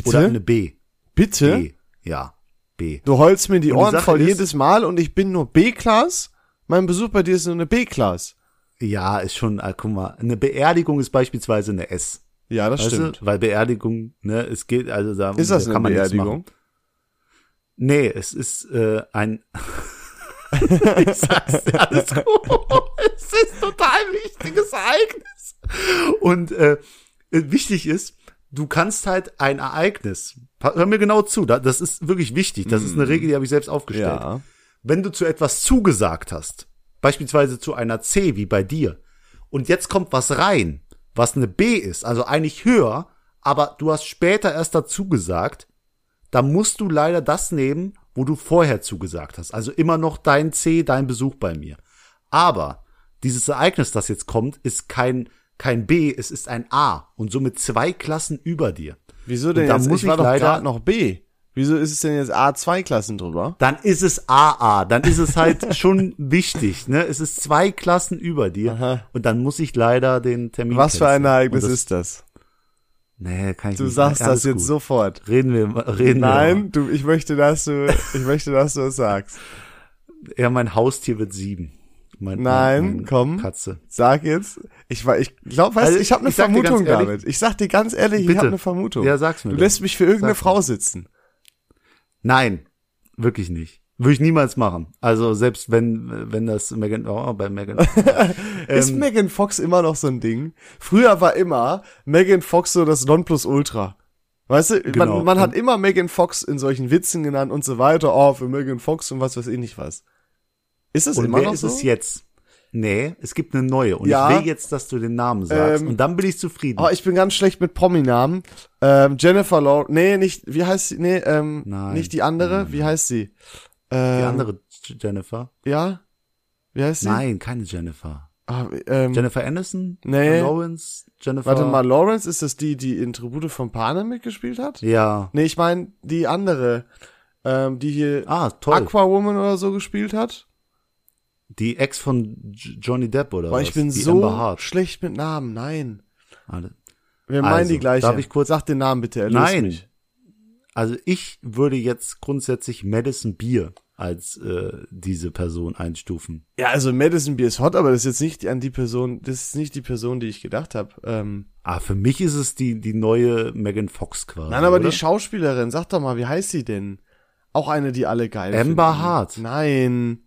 Oder eine B. Bitte? B. Ja, B. Du heulst mir die die Ohren Sache voll ist- jedes Mal und ich bin nur B-Class? Mein Besuch bei dir ist nur eine B-Class. Ja, ist schon, ah, guck mal, eine Beerdigung ist beispielsweise eine S. Ja, das Weißt stimmt. du? Weil Beerdigung, ne, es geht, also da Ist das da eine kann man Beerdigung? Nee, es ist äh, ein Ich sag's dir alles gut. Es ist total wichtiges Ereignis. Und äh, wichtig ist, du kannst halt ein Ereignis, hör mir genau zu, da- das ist wirklich wichtig, das ist eine Regel, die habe ich selbst aufgestellt. Ja. Wenn du zu etwas zugesagt hast, beispielsweise zu einer C wie bei dir, und jetzt kommt was rein, was eine B ist, also eigentlich höher, aber du hast später erst dazu gesagt, dann musst du leider das nehmen, wo du vorher zugesagt hast. Also immer noch dein C, dein Besuch bei mir. Aber dieses Ereignis, das jetzt kommt, ist kein, kein B, es ist ein A und somit zwei Klassen über dir. Wieso denn da jetzt? muss ich ich leider- noch B. Wieso ist es denn jetzt A2-Klassen drüber? Dann ist es AA, dann ist es halt schon wichtig, ne? Es ist zwei Klassen über dir Aha. und dann muss ich leider den Termin Was für ein. Ereignis das, ist das? Nee, kann ich Du nicht sagst sagen. das Alles jetzt gut. sofort. Reden wir, reden wir. Nein, du, ich möchte, dass du, ich möchte, dass du es sagst. Ja, mein Haustier wird sieben. Mein, Nein, mein, komm. Katze. Sag jetzt. Ich war, ich glaube, weißt Also, du, ich habe eine ich Vermutung, ehrlich- David. Ich sag dir ganz ehrlich, ich Bitte. habe eine Vermutung. Ja, sag's mir Du lässt mich für irgendeine Frau sitzen. Nein. Wirklich nicht. Würde ich niemals machen. Also selbst wenn, wenn das Megan, oh, bei Megan. Ist ähm, Megan Fox immer noch so ein Ding? Früher war immer Megan Fox so das Nonplusultra. Weißt du, Genau. man, man hat immer Megan Fox in solchen Witzen genannt und so weiter. Oh, für Megan Fox und was weiß ich nicht was. Ist es und immer wer noch ist so? es jetzt? Nee, es gibt eine neue. Und Ja. ich will jetzt, dass du den Namen sagst. Ähm, und dann bin ich zufrieden. Oh, ich bin ganz schlecht mit Promi-Namen. Ähm, Jennifer Lawrence, nee, nicht, wie heißt sie? Nee, ähm, Nein. nicht die andere. Nein, Wie heißt sie? Die Ähm, andere Jennifer? Ja? Wie heißt sie? Nein, keine Jennifer. Ah, ähm, Jennifer Aniston? Nee. Lawrence? Jennifer? warte mal, Lawrence, ist das die, die in Tribute von Panem mitgespielt hat? Ja. Nee, ich meine die andere, ähm, die hier Ah, toll. Aquawoman oder so gespielt hat. Die Ex von J Johnny Depp oder Boah, was? ich bin die so schlecht mit Namen. Nein. Alle- Wir meinen Also, die gleiche. darf ich kurz- Sag den Namen bitte, erlöse Nein. mich. Also ich würde jetzt grundsätzlich Madison Beer als äh, diese Person einstufen. Ja, also Madison Beer ist hot, aber das ist jetzt nicht an die Person, das ist nicht die Person, die ich gedacht habe. Ähm, Ah, für mich ist es die die neue Megan Fox quasi. nein, aber oder? die Schauspielerin, sag doch mal, wie heißt sie denn? Auch eine, die alle geil Amber finden. Hart. Nein.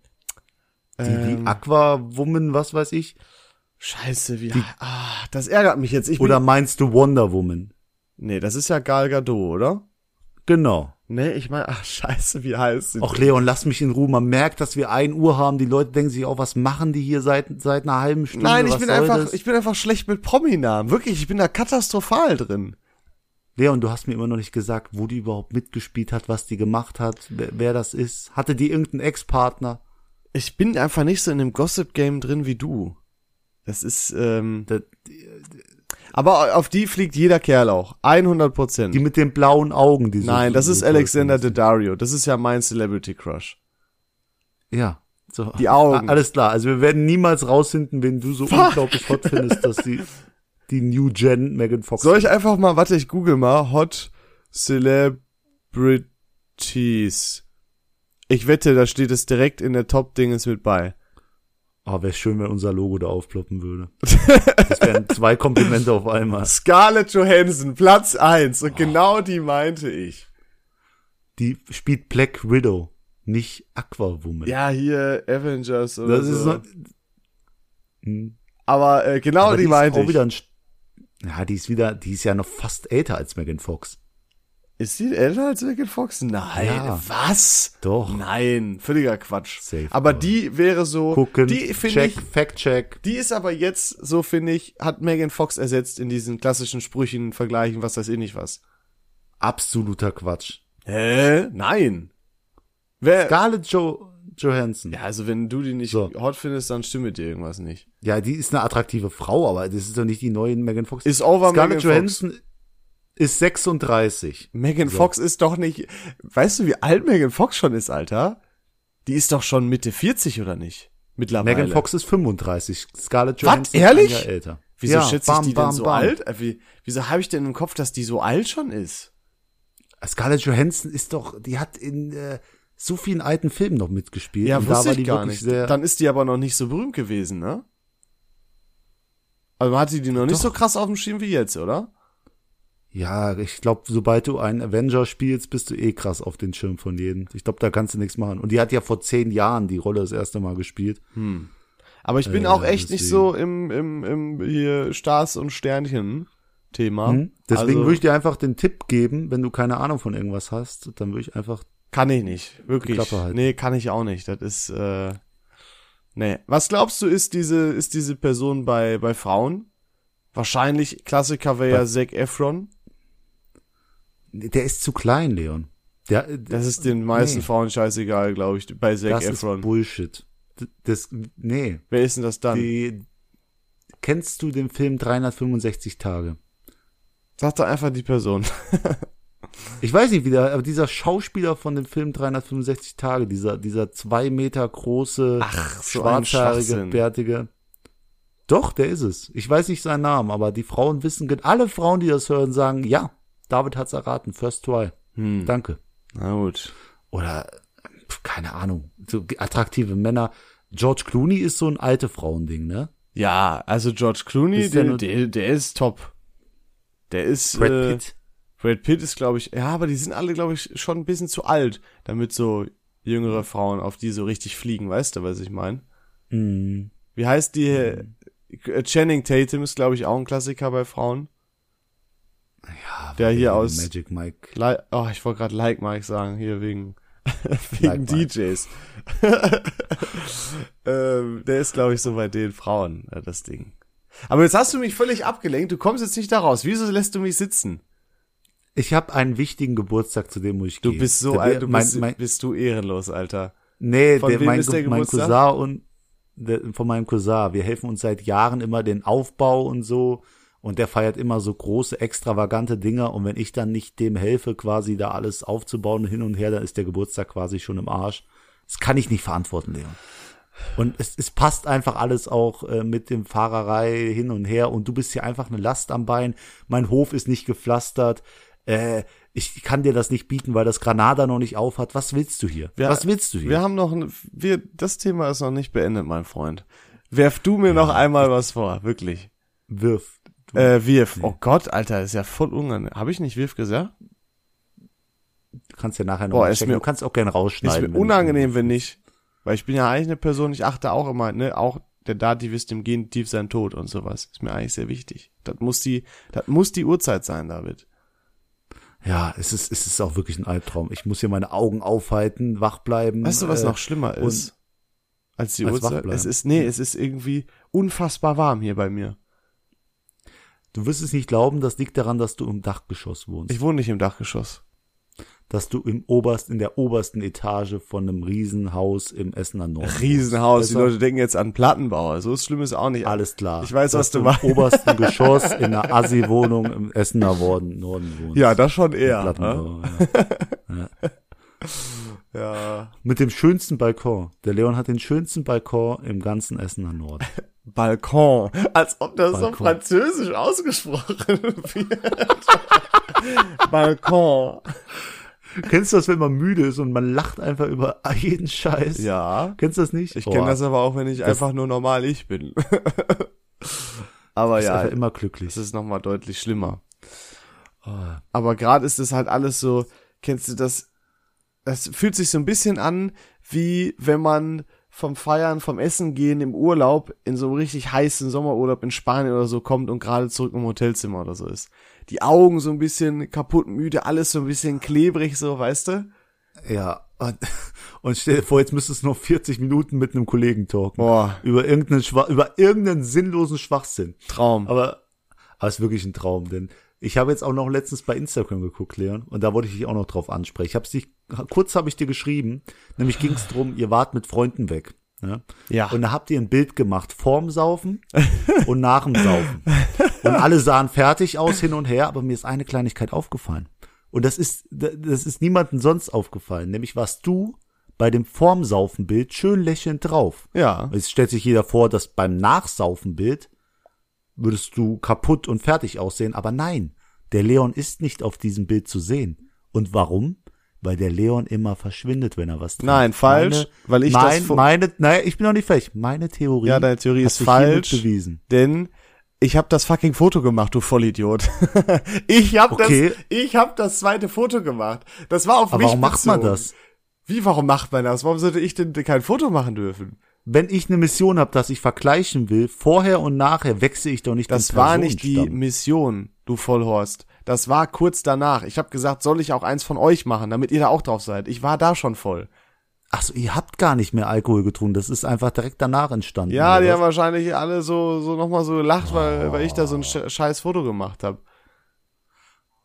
die, Ähm, die Aqua Woman, was weiß ich? Scheiße, wie, ah, das ärgert mich jetzt. Ich Oder meinst du Wonder Woman? nee, das ist ja Gal Gadot, oder? Genau. Nee, ich meine, ach, scheiße, wie heißt sie? Och Leon, lass mich in Ruhe. Man merkt, dass wir ein Uhr haben. Die Leute denken sich auch, was machen die hier seit seit einer halben Stunde? Nein, ich was bin einfach, das? ich bin einfach schlecht mit Promi-Namen. Wirklich, ich bin da katastrophal drin. Leon, du hast mir immer noch nicht gesagt, wo die überhaupt mitgespielt hat, was die gemacht hat, wer, wer das ist. Hatte die irgendeinen Ex-Partner? Ich bin einfach nicht so in dem Gossip-Game drin wie du. Das ist, ähm, Das- aber auf die fliegt jeder Kerl auch. 100 Prozent. Die mit den blauen Augen, die Nein, das ist Alexander. Daddario. Das ist ja mein Celebrity Crush. Ja. So. Die Augen. Alles klar. Also wir werden niemals rausfinden, wen du so Fuck. unglaublich hot findest, dass die, die New Gen Megan Fox. Soll ich einfach mal, warte, ich google mal, Hot Celebrities. Ich wette, da steht es direkt in der Top-Dinges mit bei. Oh, wäre schön, wenn unser Logo da aufploppen würde. Das wären zwei Komplimente auf einmal. Scarlett Johansson, Platz eins Und genau die meinte ich. Die spielt Black Widow, nicht Aquawoman. Ja, hier Avengers oder das ist so. so. Hm. Aber äh, genau Aber die, ist meinte auch ich. wieder ein, ja, die ist wieder, die ist ja noch fast älter als Megan Fox. Ist die älter als Megan Fox? Nein. Ja. Was? Doch. Nein, völliger Quatsch. Safe aber call. die wäre so, Gucken, die finde check, ich, Fact check. die ist aber jetzt, so finde ich, hat Megan Fox ersetzt in diesen klassischen Sprüchen, Vergleichen, was weiß ich nicht was. Absoluter Quatsch. Hä? Nein. Wer? Scarlett jo Johansson. Ja, also wenn du die nicht So. hot findest, dann stimmt dir irgendwas nicht. Ja, die ist eine attraktive Frau, aber das ist doch nicht die neue Megan Fox. Ist over Scarlett Megan Fox. Ist 36. Megan So. Fox ist doch nicht, weißt du, wie alt Megan Fox schon ist, Alter? Die ist doch schon Mitte 40 oder nicht? Mittlerweile. Megan Fox ist 35. Scarlett Johansson ehrlich? ist ein Jahr älter. Wieso ja, schätze ich bam, die bam, denn so bam. alt? Äh, Wie, wieso habe ich denn im Kopf, dass die so alt schon ist? Scarlett Johansson ist doch, die hat in äh, so vielen alten Filmen noch mitgespielt. Ja, wusste war ich die gar nicht. Sehr, Dann ist die aber noch nicht so berühmt gewesen, ne? Also hatte die noch nicht Doch. so krass auf dem Schirm wie jetzt, oder? Ja, ich glaube, sobald du einen Avenger spielst, bist du eh krass auf den Schirm von jedem. Ich glaube, da kannst du nichts machen. Und die hat ja vor zehn Jahren die Rolle das erste Mal gespielt. Aber ich bin Äh, auch echt nicht deswegen. so im, im, im hier Stars und Sternchen Thema. Hm? Deswegen also, würde ich dir einfach den Tipp geben, wenn du keine Ahnung von irgendwas hast, dann würde ich einfach kann ich nicht, wirklich. Klappe halten. Nee, kann ich auch nicht. Das ist äh nee. Was glaubst du ist diese ist diese Person bei bei Frauen? Wahrscheinlich Klassiker wäre ja Zac Efron. Der ist zu klein, Leon. Der, Das ist den meisten nee, Frauen scheißegal, glaube ich, bei Zac das Efron. ist Bullshit. Das, nee. Wer ist denn das dann? Die, kennst du den Film 365 Tage? Sag doch einfach die Person. Ich weiß nicht, wie der, aber dieser Schauspieler von dem Film 365 Tage, dieser, dieser zwei Meter große, Ach, so schwarzhaarige, bärtige. Doch, der ist es. Ich weiß nicht seinen Namen, aber die Frauen wissen, alle Frauen, die das hören, sagen, ja, David hat's erraten, first try. Hm. Danke. Na gut. Oder, keine Ahnung, so attraktive Männer. George Clooney ist so ein alte Frauending, ne? Ja, also George Clooney, Ist der der, der, der ist top. Der ist Brad äh, Pitt. Brad Pitt ist, glaube ich, ja, aber die sind alle, glaube ich, schon ein bisschen zu alt, damit so jüngere Frauen auf die so richtig fliegen, weißt du, was ich meine? Mhm. Wie heißt die? äh, Channing Tatum ist, glaube ich, auch ein Klassiker bei Frauen. Ja, Der hier aus- Magic Mike. Li oh, ich wollte gerade Like Mike sagen, hier wegen, wegen Like. DJs. ähm, der ist, glaube ich, so bei den Frauen, äh, das Ding. Aber jetzt hast du mich völlig abgelenkt, du kommst jetzt nicht da raus. Wieso lässt du mich sitzen? Ich habe einen wichtigen Geburtstag, zu dem muss ich Du gehen. bist so Der- alt, du mein, bist, mein, bist du ehrenlos, Alter. Nee, Von der, wem mein, ist der mein? Cousin und der, von meinem Cousin. Wir helfen uns seit Jahren immer den Aufbau und so. Und der feiert immer so große, extravagante Dinger. Und wenn ich dann nicht dem helfe, quasi da alles aufzubauen hin und her, dann ist der Geburtstag quasi schon im Arsch. Das kann ich nicht verantworten, Leon. Und es, es passt einfach alles auch äh, mit dem Fahrerei hin und her. Und du bist hier einfach eine Last am Bein. Mein Hof ist nicht gepflastert. Äh, ich kann dir das nicht bieten, weil das Granada noch nicht aufhat. Was willst du hier? Wir- Was willst du hier? Wir haben noch, ein, wir, das Thema ist noch nicht beendet, mein Freund. Werf du mir noch einmal was vor, wirklich. Wirf. Äh, Wirf. Oh Gott, Alter, ist ja voll unangenehm. Habe ich nicht Wirf gesagt? du kannst ja nachher noch ist checken. mir- Du kannst auch gerne Ist rausschneiden. mir unangenehm, wenn nicht. Weil ich bin ja eigentlich eine Person, ich achte auch immer, ne, auch der Dativ ist dem Genitiv sein Tod und sowas. Ist mir eigentlich sehr wichtig. Das muss die, das muss die Uhrzeit sein, David. Ja, es ist, es ist auch wirklich ein Albtraum. Ich muss hier meine Augen aufhalten, wach bleiben. Weißt du, was äh, noch schlimmer ist? Als die als Uhrzeit? Es ist, nee, es ist irgendwie unfassbar warm hier bei mir. Du wirst es nicht glauben, das liegt daran, dass du im Dachgeschoss wohnst. Ich wohne nicht im Dachgeschoss. dass du im oberst, in der obersten Etage von einem Riesenhaus im Essener Norden. Riesenhaus. Die? Leute denken jetzt an Plattenbauer. So schlimm ist auch nicht. Alles klar. Ich weiß, was Dass du im meinst. obersten Geschoss in einer Assi-Wohnung im Essener Norden, wohnst. Ja, das schon eher. Ne? Plattenbau, ja. Ja. Mit dem schönsten Balkon. Der Leon hat den schönsten Balkon im ganzen Essener Norden. Balkon. Als ob das so Balkon. französisch ausgesprochen wird. Balkon. Kennst du das, wenn man müde ist und man lacht einfach über jeden Scheiß? Ja. Kennst du das nicht? Ich kenne das aber auch, wenn ich einfach nur normal ich bin. aber ist ja, immer glücklich. das ist nochmal deutlich schlimmer. Oh. Aber gerade ist es halt alles so, kennst du das? Das fühlt sich so ein bisschen an, wie wenn man vom Feiern, vom Essen gehen im Urlaub in so einem richtig heißen Sommerurlaub in Spanien oder so kommt und gerade zurück im Hotelzimmer oder so ist. Die Augen so ein bisschen kaputt, müde, alles so ein bisschen klebrig, so, weißt du? Ja. Und, und stell dir vor, jetzt müsstest du noch 40 Minuten mit einem Kollegen talken. Boah, Über irgendeinen, Schwa über irgendeinen sinnlosen Schwachsinn. Traum. Aber, aber es ist wirklich ein Traum, denn ich habe jetzt auch noch letztens bei Instagram geguckt, Leon, und da wollte ich dich auch noch drauf ansprechen. Ich habe dich, kurz habe ich dir geschrieben, nämlich ging es drum, ihr wart mit Freunden weg. Ja? Ja. Und da habt ihr ein Bild gemacht, vorm Saufen und nach dem Saufen. Und alle sahen fertig aus hin und her, aber mir ist eine Kleinigkeit aufgefallen. Und das ist, das ist niemandem sonst aufgefallen. Nämlich warst du bei dem vorm Saufen Bild schön lächelnd drauf. Ja. Es stellt sich jeder vor, dass beim Nachsaufen-Bild würdest du kaputt und fertig aussehen, aber nein, der Leon ist nicht auf diesem Bild zu sehen. Und warum? Weil der Leon immer verschwindet, wenn er was trinkt. Nein, falsch, weil ich das mein, vor- meine, naja, ich bin noch nicht fertig. Meine Theorie, Ja, deine Theorie ist falsch. bewiesen. Denn ich habe das fucking Foto gemacht, du Vollidiot. ich habe Okay. das, ich habe das zweite Foto gemacht. Das war auf Aber mich warum macht man bezogen. das? Wie, warum macht man das? Warum sollte ich denn kein Foto machen dürfen? Wenn ich eine Mission habe, dass ich vergleichen will, vorher und nachher wechsle ich doch nicht Das den war nicht die. Mission, du Vollhorst. Das war kurz danach. Ich habe gesagt, soll ich auch eins von euch machen, damit ihr da auch drauf seid. Ich war da schon voll. Ach so, ihr habt gar nicht mehr Alkohol getrunken. Das ist einfach direkt danach entstanden. Ja, die was? haben wahrscheinlich alle so so nochmal so gelacht, weil, weil ich da so ein sch scheiß Foto gemacht habe.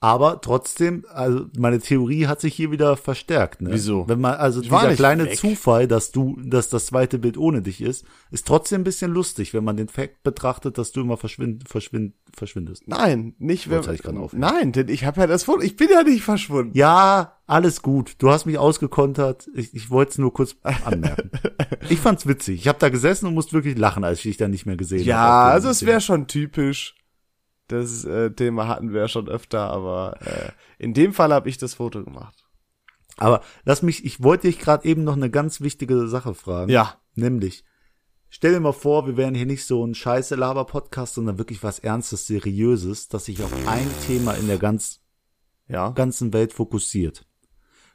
Aber trotzdem, also meine Theorie hat sich hier wieder verstärkt. Ne? Wieso? Wenn man also war dieser kleine weg. Zufall, dass du, dass das zweite Bild ohne dich ist, ist trotzdem ein bisschen lustig, wenn man den Fakt betrachtet, dass du immer verschwind, verschwind, verschwindest. Nein, nicht wenn. Gerade aufhören. Nein, denn ich habe ja das Foto. Ich bin ja nicht verschwunden. Ja, alles gut. Du hast mich ausgekontert. Ich, ich wollte es nur kurz anmerken. ich fand's witzig. Ich habe da gesessen und musste wirklich lachen, als ich dich dann nicht mehr gesehen Ja, habe. also es wäre schon typisch. Das äh, Thema hatten wir schon öfter, aber äh, in dem Fall habe ich das Foto gemacht. Aber lass mich, ich wollte dich gerade eben noch eine ganz wichtige Sache fragen. Ja. Nämlich, stell dir mal vor, wir wären hier nicht so ein scheiße Laber-Podcast, sondern wirklich was Ernstes, Seriöses, dass sich auf ein Thema in der ganz, Ja. ganzen Welt fokussiert.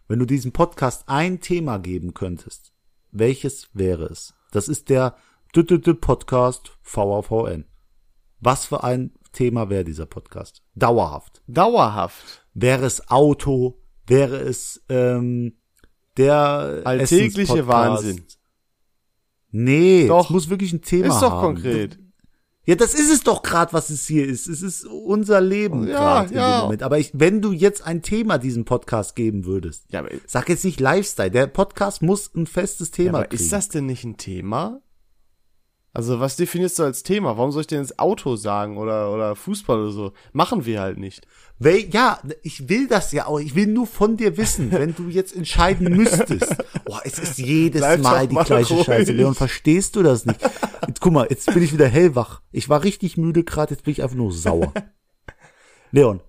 Wenn du diesem Podcast ein Thema geben könntest, welches wäre es? Das ist der Podcast VAVN. Was für ein Thema wäre dieser Podcast? Dauerhaft. Dauerhaft. Wäre es Auto? Wäre es ähm, der Alltägliche? Wahnsinn. Nee, Doch. es muss wirklich ein Thema Ist doch haben. konkret. Ja, das ist es doch gerade, was es hier ist. Es ist unser Leben Ja, gerade in ja. dem Moment. Aber ich, wenn du jetzt ein Thema diesem Podcast geben würdest, Ja, aber, sag jetzt nicht Lifestyle. Der Podcast muss ein festes ja, Thema aber kriegen. ist das denn nicht ein Thema? Also, was definierst du als Thema? Warum soll ich denn jetzt Auto sagen oder, oder Fußball oder so? Machen wir halt nicht. Wel ja, ich will das ja auch. Ich will nur von dir wissen, wenn du jetzt entscheiden müsstest. Boah, es ist jedes Bleib Mal die mal gleiche ruhig. Scheiße. Leon, verstehst du das nicht? Jetzt, guck mal, jetzt bin ich wieder hellwach. Ich war richtig müde gerade, jetzt bin ich einfach nur sauer. Leon,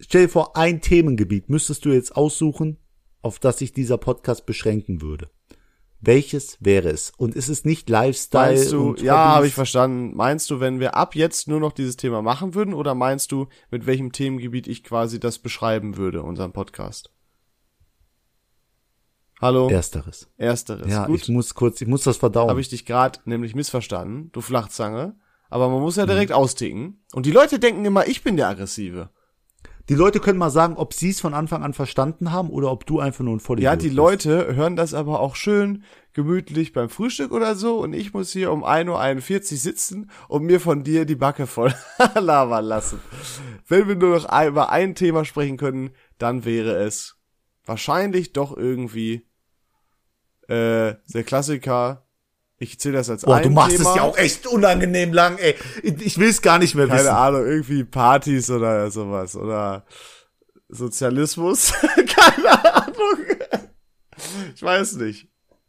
stell dir vor, ein Themengebiet müsstest du jetzt aussuchen, auf das sich dieser Podcast beschränken würde. Welches wäre es? Und ist es nicht Lifestyle? Meinst du, und ja, habe ich verstanden. Meinst du, wenn wir ab jetzt nur noch dieses Thema machen würden oder meinst du, mit welchem Themengebiet ich quasi das beschreiben würde, unseren Podcast? Hallo? Ersteres. Ersteres. Ja, Gut. ich muss kurz, ich muss das verdauen. habe ich dich gerade nämlich missverstanden, du Flachzange. Aber man muss ja Mhm. direkt austicken. Und die Leute denken immer, ich bin der Aggressive. Die Leute können mal sagen, ob sie es von Anfang an verstanden haben oder ob du einfach nur ein Vollidiot Ja, die bist. Leute hören das aber auch schön gemütlich beim Frühstück oder so und ich muss hier um 1.41 Uhr sitzen und mir von dir die Backe voll labern lassen. Wenn wir nur noch über ein Thema sprechen können, dann wäre es wahrscheinlich doch irgendwie äh, der Klassiker. Ich zähle das als Boah, ein du machst Thema. es ja auch echt unangenehm lang, ey. Ich will es gar nicht mehr keine wissen. Ahnung, irgendwie Partys oder sowas oder Sozialismus. keine Ahnung. Ich weiß nicht.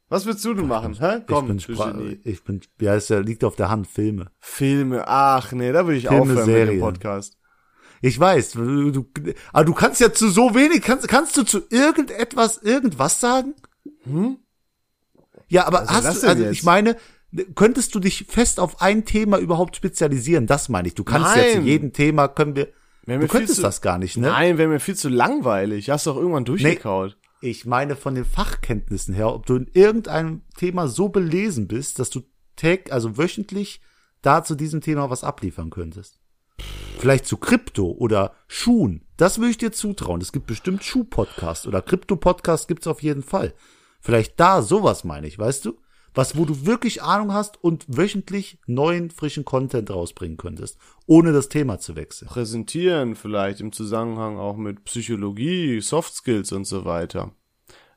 Was willst du denn machen? Hä? Komm, ich bin, Spra ich bin, ja, es liegt auf der Hand, Filme. Filme. Ach nee, da würde ich Filme, aufhören mit Serien. dem Podcast. Ich weiß, du, du, aber du kannst ja zu so wenig, kannst, kannst du zu irgendetwas irgendwas sagen? Ja, aber das hast du, also ich meine, könntest du dich fest auf ein Thema überhaupt spezialisieren? Das meine ich. Du kannst ja zu Nein. jedem Thema können wir, Wär du könntest zu- das gar nicht, ne? Nein, wäre mir viel zu langweilig. Hast doch irgendwann durchgekaut. Ich meine von den Fachkenntnissen her, ob du in irgendeinem Thema so belesen bist, dass du tag, also wöchentlich da zu diesem Thema was abliefern könntest. Vielleicht zu Krypto oder Schuhen. Das würde ich dir zutrauen. Es gibt bestimmt Schuh-Podcast oder Krypto-Podcast gibt's auf jeden Fall. Vielleicht da sowas meine ich, weißt du? Was, wo du wirklich Ahnung hast und wöchentlich neuen, frischen Content rausbringen könntest, ohne das Thema zu wechseln. Präsentieren vielleicht im Zusammenhang auch mit Psychologie, Soft Skills und so weiter.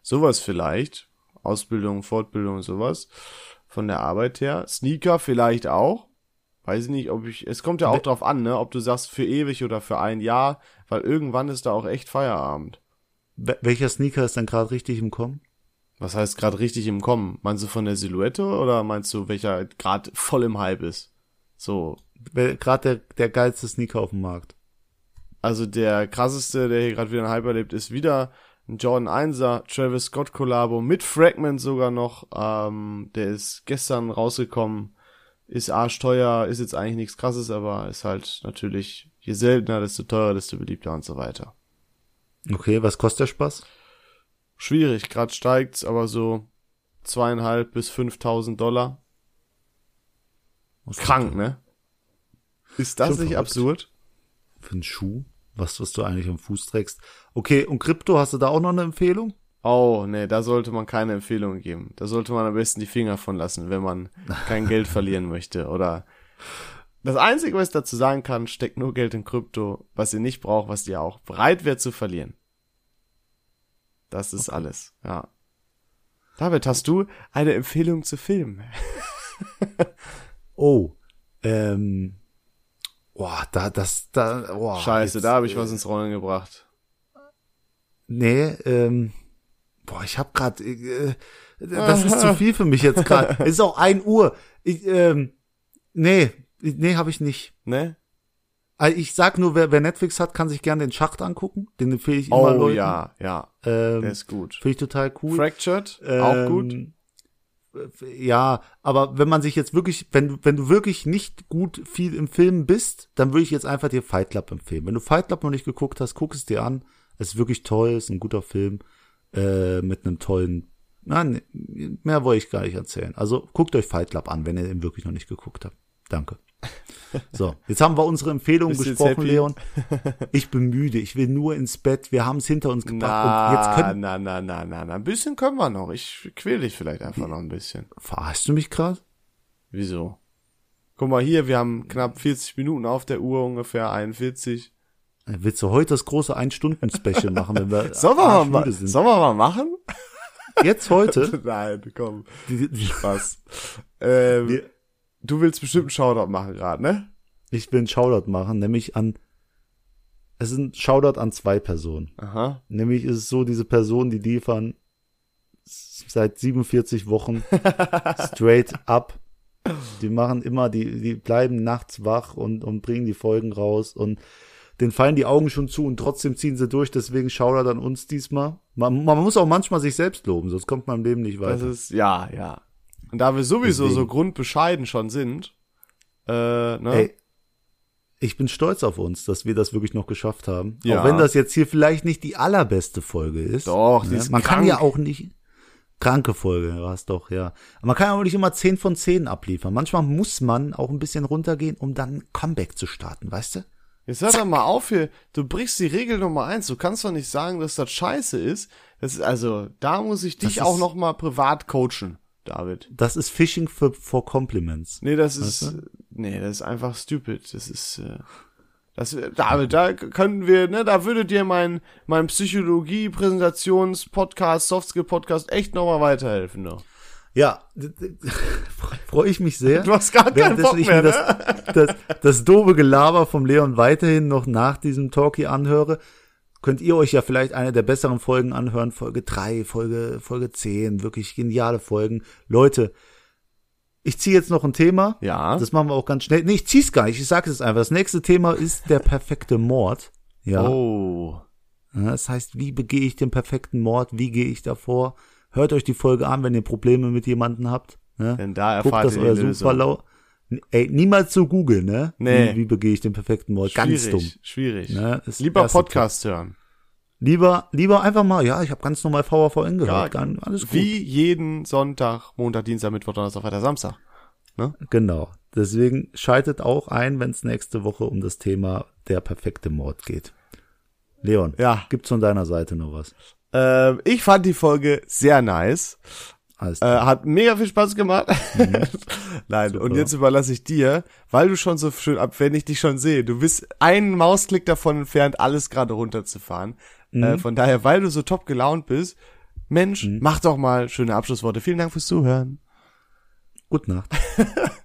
Sowas vielleicht. Ausbildung, Fortbildung, sowas. Von der Arbeit her. Sneaker vielleicht auch. Weiß ich nicht, ob ich, es kommt ja auch drauf an, ne, ob du sagst für ewig oder für ein Jahr, weil irgendwann ist da auch echt Feierabend. Wel- Welcher Sneaker ist dann gerade richtig im Kommen? Was heißt gerade richtig im Kommen? Meinst du von der Silhouette oder meinst du, welcher gerade voll im Hype ist? So, Gerade der, der geilste Sneaker auf dem Markt. also der krasseste, der hier gerade wieder einen Hype erlebt, ist wieder ein Jordan 1er Travis Scott Kollabo mit Fragment sogar noch. Ähm, der ist gestern rausgekommen, ist arschteuer, ist jetzt eigentlich nichts krasses, aber ist halt natürlich, je seltener, desto teurer, desto beliebter und so weiter. Okay, was kostet der Spaß? Schwierig, gerade steigt's, aber so zweieinhalb bis 5.000 Dollar. Krank, ne? Ist das nicht verrückt. absurd? Für einen Schuh? Was, was du eigentlich am Fuß trägst. Okay, und Krypto, hast du da auch noch eine Empfehlung? Oh, nee, da sollte man keine Empfehlungen geben. Da sollte man am besten die Finger von lassen, wenn man kein Geld verlieren möchte. Oder das Einzige, was ich dazu sagen kann, steckt nur Geld in Krypto, was ihr nicht braucht, was ihr auch bereit wärt zu verlieren. Das ist alles, ja. David, hast du eine Empfehlung zu Filmen? Oh, ähm, boah, da, das, da, boah. Scheiße, jetzt, da habe ich äh, was ins Rollen gebracht. Nee, ähm, boah, ich hab grad, äh, das ist zu viel für mich jetzt gerade. Ist auch ein Uhr. Ich, ähm, nee, nee, habe ich nicht. Ne? Also ich sag nur, wer, wer Netflix hat, kann sich gerne den Schacht angucken. Den empfehle ich immer Oh Leuten. ja, ja, Ähm, der ist gut. Finde ich total cool. Fractured, auch gut. Ähm, ja, aber wenn man sich jetzt wirklich, wenn du, wenn du wirklich nicht gut viel im Film bist, dann würde ich jetzt einfach dir Fight Club empfehlen. Wenn du Fight Club noch nicht geguckt hast, guck es dir an. Es ist wirklich toll, ist ein guter Film äh, mit einem tollen. Nein, mehr wollte ich gar nicht erzählen. Also guckt euch Fight Club an, wenn ihr ihn wirklich noch nicht geguckt habt. Danke. So, jetzt haben wir unsere Empfehlung Bist du jetzt gesprochen? Leon. Ich bin müde, ich will nur ins Bett. Wir haben es hinter uns gebracht Na, und jetzt können. na, na, na, na, na, ein bisschen können wir noch. Ich quäl dich vielleicht einfach noch ein bisschen. Verarschst du mich gerade? Wieso? Guck mal hier, wir haben knapp 40 Minuten auf der Uhr, ungefähr 41. Willst du heute das große Ein-Stunden-Special machen, wenn wir Sollen wir, mal, sind? sollen wir mal machen? Jetzt heute? Nein, komm. Die- die- Spaß. ähm, Wir- du willst bestimmt einen Shoutout machen gerade, ne? Ich will einen Shoutout machen, nämlich an, es ist ein Shoutout an zwei Personen. Aha. Nämlich ist es so, diese Personen, die liefern seit 47 Wochen straight up. Die machen immer, die, die bleiben nachts wach und, und bringen die Folgen raus und denen fallen die Augen schon zu und trotzdem ziehen sie durch, deswegen Shoutout an uns diesmal. Man, man muss auch manchmal sich selbst loben, sonst kommt man im Leben nicht Das weiter. ist, ja, ja. Und da wir sowieso Deswegen. so grundbescheiden schon sind, äh, ne? Ey, ich bin stolz auf uns, dass wir das wirklich noch geschafft haben. Ja. Auch wenn das jetzt hier vielleicht nicht die allerbeste Folge ist. Doch, ne? Man kann krank. ja auch nicht. Kranke Folge, war es doch, ja. Aber man kann ja auch nicht immer 10 von 10 abliefern. Manchmal muss man auch ein bisschen runtergehen, um dann ein Comeback zu starten, weißt du? Jetzt hör doch mal auf hier. Du brichst die Regel Nummer eins. Du kannst doch nicht sagen, dass das scheiße ist. Das ist also, da muss ich dich auch noch mal privat coachen, David. Das ist Fishing for, for Compliments. Nee, das ist, nee, das ist einfach stupid. Das ist, äh, das, David, da können wir, ne, da würde dir mein, mein Psychologie-Präsentations-Podcast, Softskill-Podcast echt noch mal weiterhelfen, ne? Ja, freue ich mich sehr. Du hast gar keinen Bock Währenddessen ich mehr, mir ne? das, das, das doofe Gelaber vom Leon weiterhin noch nach diesem Talk hier anhöre, könnt ihr euch ja vielleicht eine der besseren Folgen anhören. Folge 3, Folge, Folge 10, wirklich geniale Folgen. Leute, ich ziehe jetzt noch ein Thema. Ja. Das machen wir auch ganz schnell. Nee, ich zieh's gar nicht. Ich sage es einfach. Das nächste Thema ist der perfekte Mord. Ja. Oh. Das heißt, wie begehe ich den perfekten Mord? Wie gehe ich davor? Hört euch die Folge an, wenn ihr Probleme mit jemandem habt. Ne? Denn da Guckt, erfahrt dass ihr euer die Lösung. Suchverlauf. Ey, niemals so googeln, ne? Nee. Wie, wie begehe ich den perfekten Mord? Ganz dumm. Schwierig. Ne? Lieber Podcast hören. Tipp. Lieber, lieber einfach mal, ja, ich habe ganz normal VVN Ja, gehört. Gar, alles gut. Wie jeden Sonntag, Montag, Dienstag, Mittwoch, Donnerstag, Freitag, Samstag. Genau. Deswegen schaltet auch ein, wenn es nächste Woche um das Thema der perfekte Mord geht. Leon, Ja. gibt's von deiner Seite noch was? Ähm, ich fand die Folge sehr nice. Alles Äh, hat mega viel Spaß gemacht. Nein, Super. und jetzt überlasse ich dir, weil du schon so schön ab, wenn ich dich schon sehe, du bist einen Mausklick davon entfernt, alles gerade runterzufahren. Äh, von daher, weil du so top gelaunt bist, Mensch, mach doch mal schöne Abschlussworte. Vielen Dank fürs Zuhören. Gute Nacht.